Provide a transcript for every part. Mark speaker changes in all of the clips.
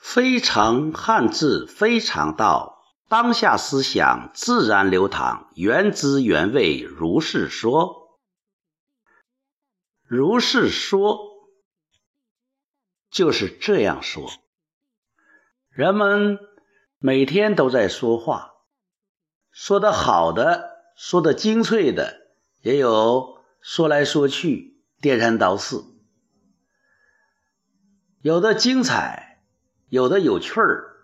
Speaker 1: 非常汉字，非常道。当下思想自然流淌，原汁原味，如是说。如是说，就是这样说。人们每天都在说话，说的好的，说的精粹的，也有说来说去，颠三倒四，有的精彩。有的有趣儿，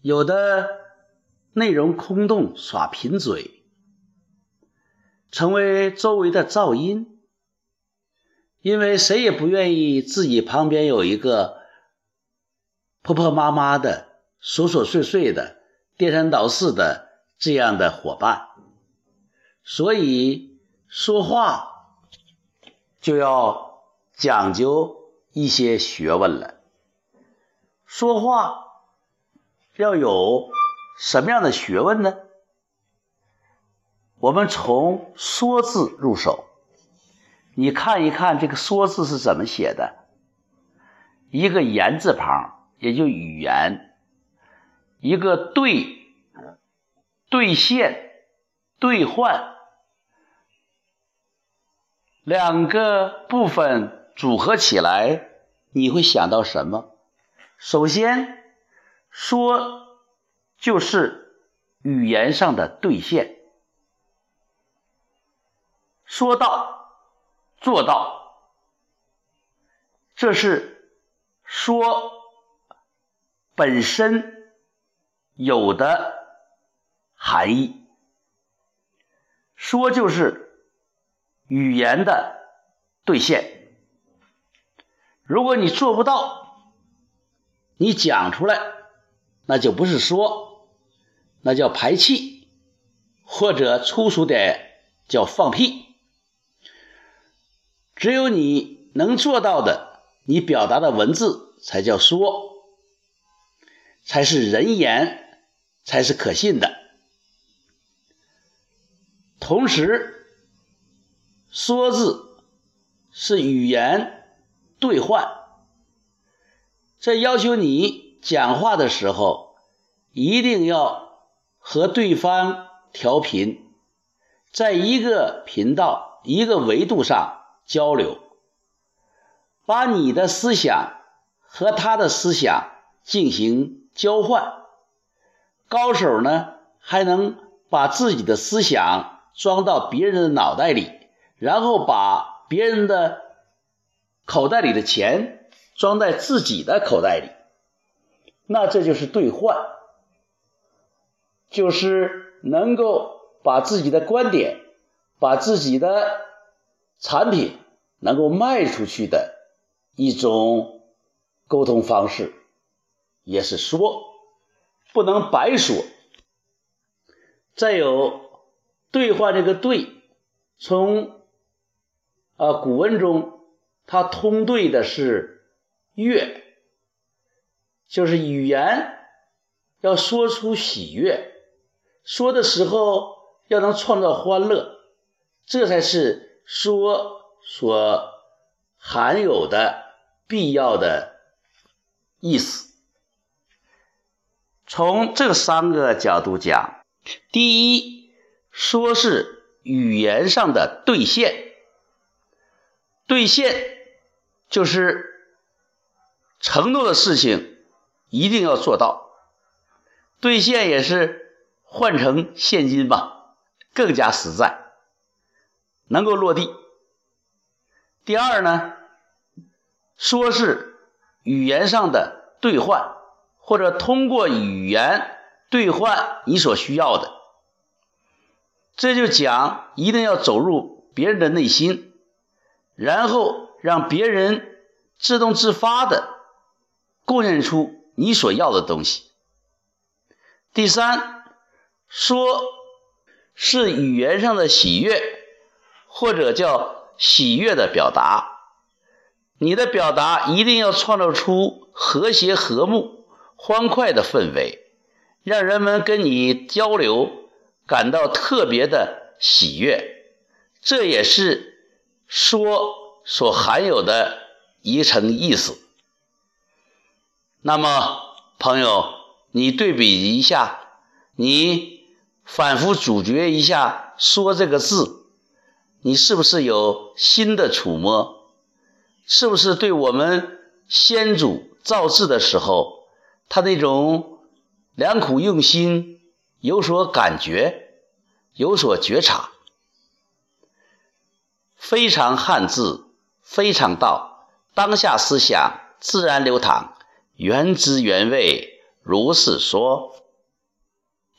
Speaker 1: 有的内容空洞，耍贫嘴，成为周围的噪音。因为谁也不愿意自己旁边有一个婆婆妈妈的、琐琐碎碎的、颠三倒四的这样的伙伴，所以说话就要讲究一些学问了。说话要有什么样的学问呢？我们从“说”字入手，你看一看这个“说”字是怎么写的？一个言字旁，也就语言；一个兑，兑现、兑换，两个部分组合起来，你会想到什么？首先，说就是语言上的兑现，说到做到，这是说本身有的含义。说就是语言的兑现，如果你做不到。你讲出来，那就不是说，那叫排气，或者粗俗点叫放屁。只有你能做到的，你表达的文字才叫说，才是人言，才是可信的。同时，说字是语言兑换。这要求你讲话的时候，一定要和对方调频，在一个频道、一个维度上交流，把你的思想和他的思想进行交换。高手呢，还能把自己的思想装到别人的脑袋里，然后把别人的口袋里的钱。装在自己的口袋里，那这就是兑换，就是能够把自己的观点、把自己的产品能够卖出去的一种沟通方式，也是说不能白说。再有兑换这个兑，从啊古文中它通兑的是。悦，就是语言要说出喜悦，说的时候要能创造欢乐，这才是说所含有的必要的意思。从这三个角度讲，第一，说是语言上的兑现，兑现就是。承诺的事情一定要做到，兑现也是换成现金吧，更加实在，能够落地。第二呢，说是语言上的兑换，或者通过语言兑换你所需要的，这就讲一定要走入别人的内心，然后让别人自动自发的。贡献出你所要的东西。第三，说是语言上的喜悦，或者叫喜悦的表达。你的表达一定要创造出和谐、和睦、欢快的氛围，让人们跟你交流感到特别的喜悦。这也是说所含有的一层意思。那么。朋友，你对比一下，你反复咀嚼一下，说这个字，你是不是有新的触摸？是不是对我们先祖造字的时候，他那种良苦用心有所感觉，有所觉察？非常汉字，非常道，当下思想自然流淌。原汁原味，如是说。